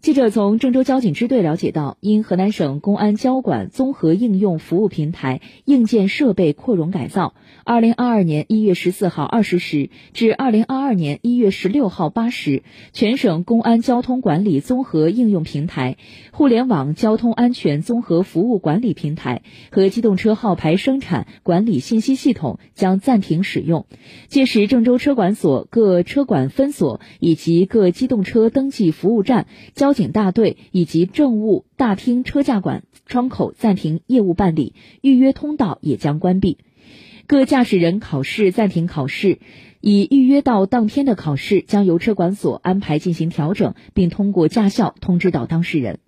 记者从郑州交警支队了解到，因河南省公安交管综合应用服务平台硬件设备扩容改造，二零二二年一月十四号二十时至二零二二年一月十六号八时，全省公安交通管理综合应用平台、互联网交通安全综合服务管理平台和机动车号牌生产管理信息系统将暂停使用。届时，郑州车管所各车管分所以及各机动车登记服务站将交警大队以及政务大厅车驾管窗口暂停业务办理，预约通道也将关闭。各驾驶人考试暂停考试，已预约到当天的考试将由车管所安排进行调整，并通过驾校通知到当事人。